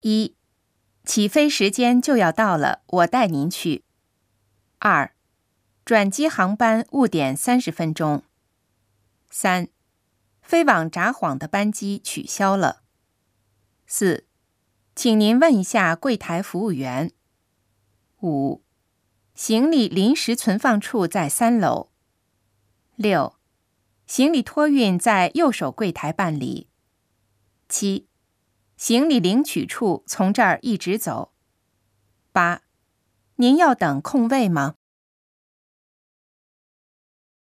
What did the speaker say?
一，起飞时间就要到了，我带您去。二，转机航班误点三十分钟。三，飞往札幌的班机取消了。四，请您问一下柜台服务员。五，行李临时存放处在三楼。六，行李托运在右手柜台办理。七，行李领取处从这儿一直走。八，您要等空位吗？